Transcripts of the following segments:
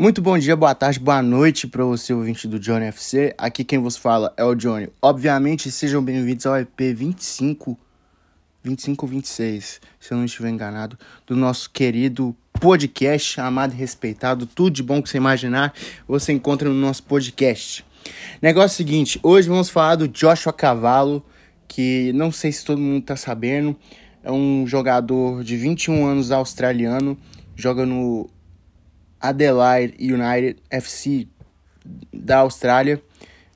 Muito bom dia, boa tarde, boa noite para você, ouvinte do Johnny FC. Aqui quem vos fala é o Johnny. Obviamente, sejam bem-vindos ao EP 25, 25 ou 26, se eu não estiver enganado, do nosso querido podcast, amado e respeitado. Tudo de bom que você imaginar, você encontra no nosso podcast. Negócio seguinte, hoje vamos falar do Joshua Cavallo, que não sei se todo mundo tá sabendo, é um jogador de 21 anos australiano, joga no Adelaide United FC da Austrália,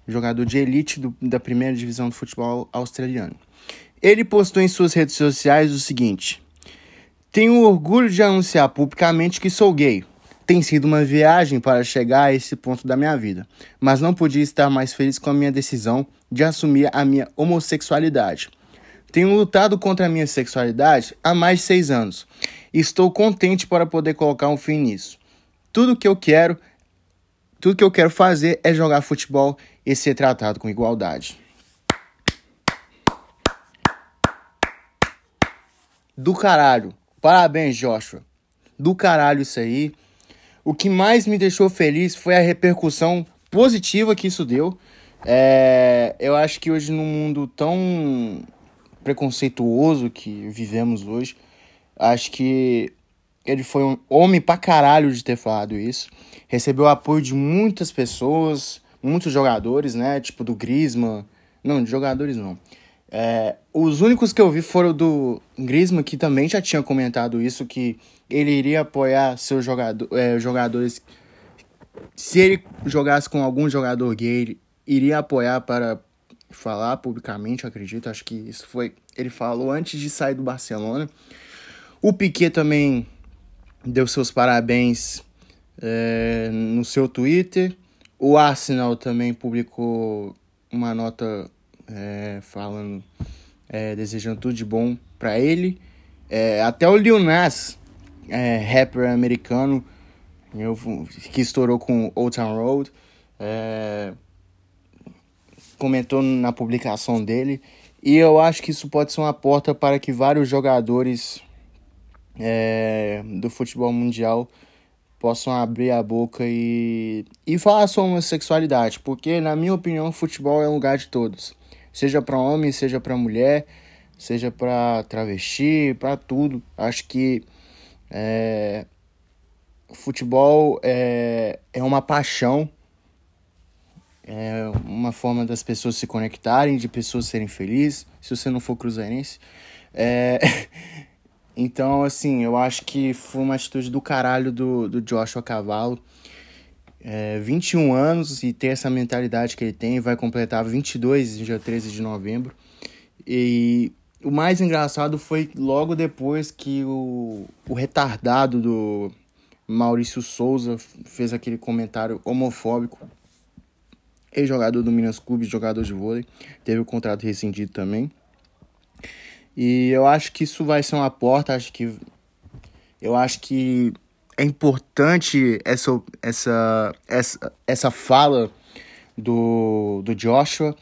jogador de elite do, da primeira divisão do futebol australiano. Ele postou em suas redes sociais o seguinte: Tenho orgulho de anunciar publicamente que sou gay. Tem sido uma viagem para chegar a esse ponto da minha vida, mas não podia estar mais feliz com a minha decisão de assumir a minha homossexualidade. Tenho lutado contra a minha sexualidade há mais de seis anos estou contente para poder colocar um fim nisso. Tudo que eu quero, tudo que eu quero fazer é jogar futebol e ser tratado com igualdade. Do caralho. Parabéns, Joshua. Do caralho isso aí. O que mais me deixou feliz foi a repercussão positiva que isso deu. É, eu acho que hoje, num mundo tão preconceituoso que vivemos hoje, acho que ele foi um homem pra caralho de ter falado isso. Recebeu apoio de muitas pessoas, muitos jogadores, né? Tipo do Griezmann. Não, de jogadores não. É, os únicos que eu vi foram do Griezmann, que também já tinha comentado isso, que ele iria apoiar seus jogador, é, jogadores. Se ele jogasse com algum jogador gay, iria apoiar para falar publicamente, acredito. Acho que isso foi. Ele falou antes de sair do Barcelona. O Piquet também deu seus parabéns é, no seu Twitter. O Arsenal também publicou uma nota é, falando, é, desejando tudo de bom para ele. Até o Lil Nas, rapper americano, eu, que estourou com Old Town Road, comentou na publicação dele. E eu acho que isso pode ser uma porta para que vários jogadores é, do futebol mundial possam abrir a boca e, e falar sobre homossexualidade, porque, na minha opinião, o futebol é um lugar de todos, seja para homem, seja para mulher, seja para travesti, para tudo. Acho que é, futebol é, é uma paixão, é uma forma das pessoas se conectarem, de pessoas serem felizes. Se você não for cruzeirense, é. Então, assim, eu acho que foi uma atitude do caralho do, do Joshua Cavalo. É, 21 anos e ter essa mentalidade que ele tem, vai completar 22 dia 13 de novembro. E o mais engraçado foi logo depois que o, o retardado do Maurício Souza fez aquele comentário homofóbico. Ex-jogador do Minas Clube, jogador de vôlei, teve o contrato rescindido também. E eu acho que isso vai ser uma porta, acho que eu acho que é importante essa essa essa, essa fala do, do Joshua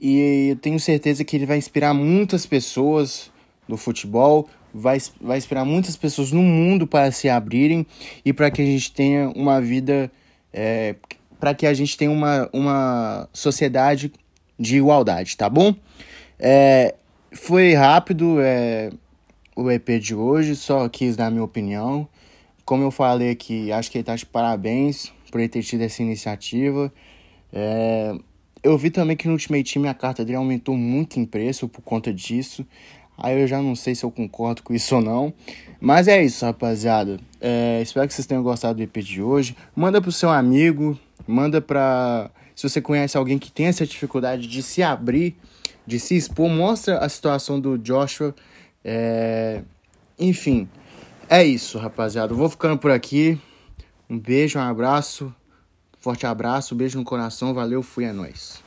e eu tenho certeza que ele vai inspirar muitas pessoas do futebol, vai, vai inspirar muitas pessoas no mundo para se abrirem e para que a gente tenha uma vida, é, para que a gente tenha uma, uma sociedade de igualdade, tá bom? É, foi rápido é, o EP de hoje, só quis dar minha opinião. Como eu falei aqui, acho que ele tá de parabéns por ele ter tido essa iniciativa. É, eu vi também que no Ultimate Team a carta dele aumentou muito em preço por conta disso. Aí eu já não sei se eu concordo com isso ou não. Mas é isso, rapaziada. É, espero que vocês tenham gostado do EP de hoje. Manda pro seu amigo, manda pra. Se você conhece alguém que tem essa dificuldade de se abrir de se expor, mostra a situação do Joshua. É... Enfim, é isso, rapaziada. Vou ficando por aqui. Um beijo, um abraço. Forte abraço, beijo no coração. Valeu, fui, é nóis.